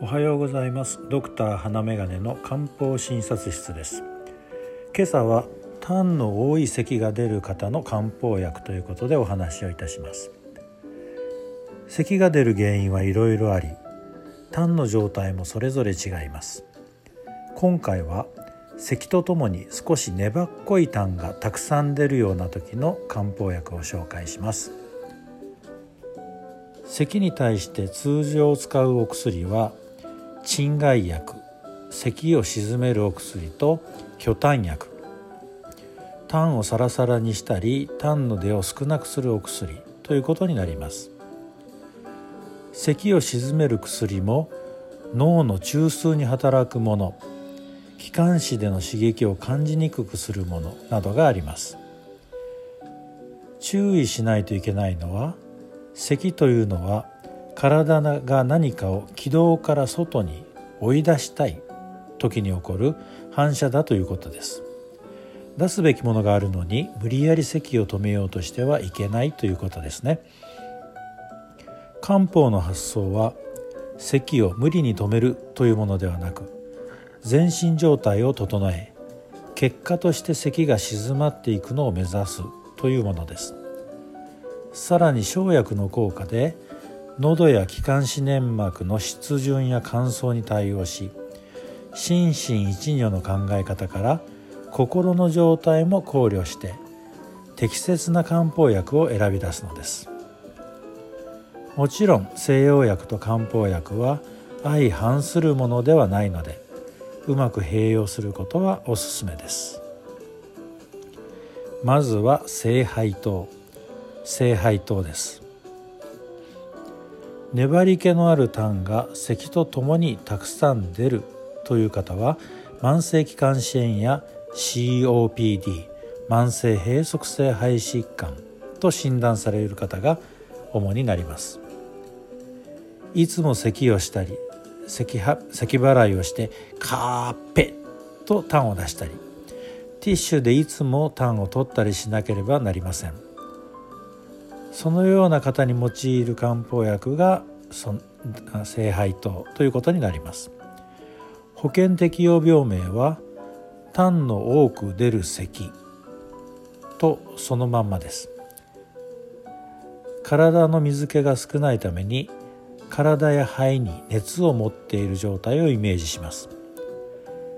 おはようございます。ドクター花眼鏡の漢方診察室です。今朝は痰の多い咳が出る方の漢方薬ということでお話をいたします。咳が出る原因はいろいろあり痰の状態もそれぞれ違います。今回は咳とともに少し粘っこい痰がたくさん出るような時の漢方薬を紹介します。咳に対して通常使うお薬は鎮害薬咳を鎮めるお薬と巨痰薬。痰をサラサラにしたり痰の出を少なくするお薬ということになります。咳を鎮める薬も脳の中枢に働くもの気管支での刺激を感じにくくするものなどがあります。注意しないといけないのは咳というのは体が何かを気道から外に追い出したい時に起こる反射だということです。出すべきものがあるのに無理やり咳を止めようとしてはいけないということですね。漢方の発想は咳を無理に止めるというものではなく全身状態を整え結果として咳が静まっていくのを目指すというものです。さらに生薬の効果で喉や気管支粘膜の湿潤や乾燥に対応し心身一如の考え方から心の状態も考慮して適切な漢方薬を選び出すのです。もちろん西洋薬と漢方薬は相反するものではないのでうまく併用することはおすすめです。まずは聖杯糖聖杯糖です。粘り気のある痰が咳とともにたくさん出るという方は慢性気管支炎や COPD 慢性閉塞性肺疾患と診断される方が主になります。いつも咳をしたり咳咳払いをしてカーペと痰を出したりティッシュでいつも痰を取ったりしなければなりません。そのような方に用いる漢方薬が聖杯糖ということになります。保険適用病名は痰の多く出る咳とそのまんまです。体の水気が少ないために体や肺に熱を持っている状態をイメージします。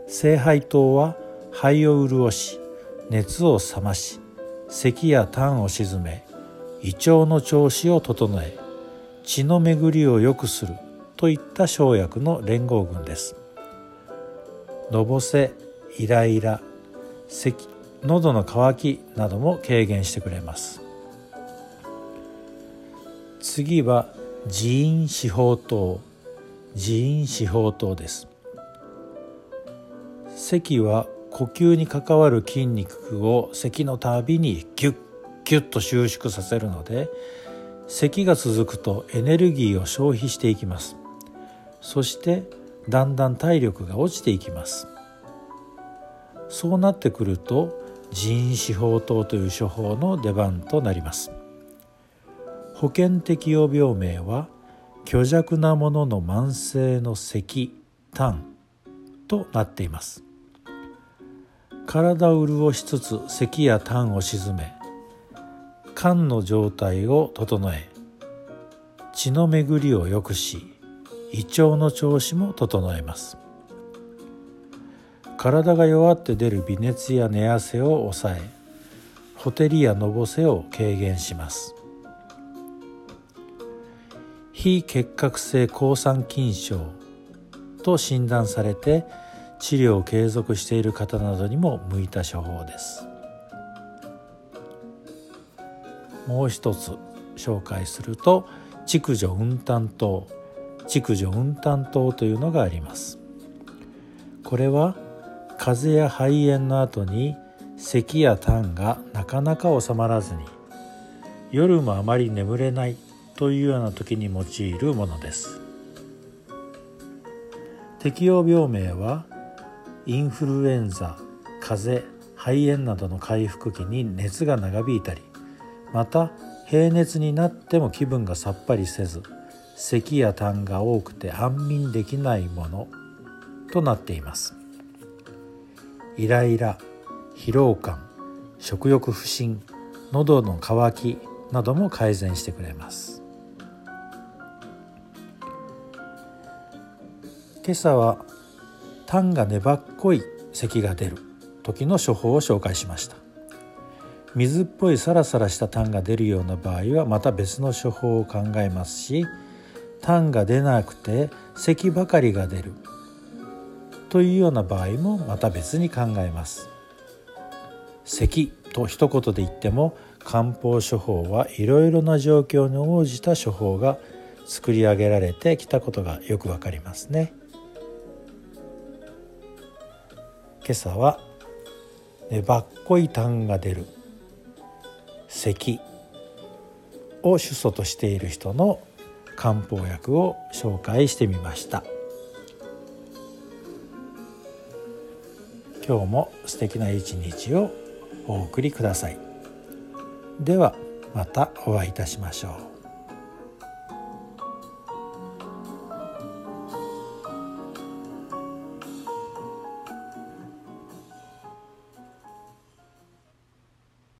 聖杯糖は肺を潤し熱を冷まし咳や痰を鎮め胃腸の調子を整え血の巡りを良くするといった生薬の連合群です。のぼせイライラ咳喉の渇きなども軽減してくれます。次は自因四方糖。自因四方糖です。咳は呼吸に関わる筋肉を咳のたびにギュッギュッと収縮させるので咳が続くとエネルギーを消費していきます。そしてだんだん体力が落ちていきます。そうなってくると腎四方糖という処方の出番となります。保険適用病名は虚弱なものの慢性の咳痰となっています。体を潤しつつ咳や痰を鎮め肝の状態を整え血の巡りを良くし胃腸の調子も整えます。体が弱って出る微熱や寝汗を抑えほてりやのぼせを軽減します。非結核性抗酸菌症と診断されて治療を継続している方などにも向いた処方です。もう一つ紹介すると蓄女運担糖蓄女運担糖というのがあります。これは風邪や肺炎の後に咳や痰がなかなか収まらずに夜もあまり眠れないというような時に用いるものです。適用病名はインフルエンザ風邪肺炎などの回復期に熱が長引いたりまた平熱になっても気分がさっぱりせず咳や痰が多くて安眠できないものとなっています。イライラ疲労感食欲不振喉の渇きなども改善してくれます。今朝は痰が粘っこい咳が出る時の処方を紹介しました。水っぽいサラサラした痰が出るような場合はまた別の処方を考えますし痰が出なくて咳ばかりが出る。というような場合もまた別に考えます。咳と一言で言っても漢方処方はいろいろな状況に応じた処方が作り上げられてきたことがよくわかりますね。今朝は粘っこい痰が出る。咳を主訴としている人の漢方薬を紹介してみました。今日も素敵な一日をお送りください。ではまたお会いいたしましょう。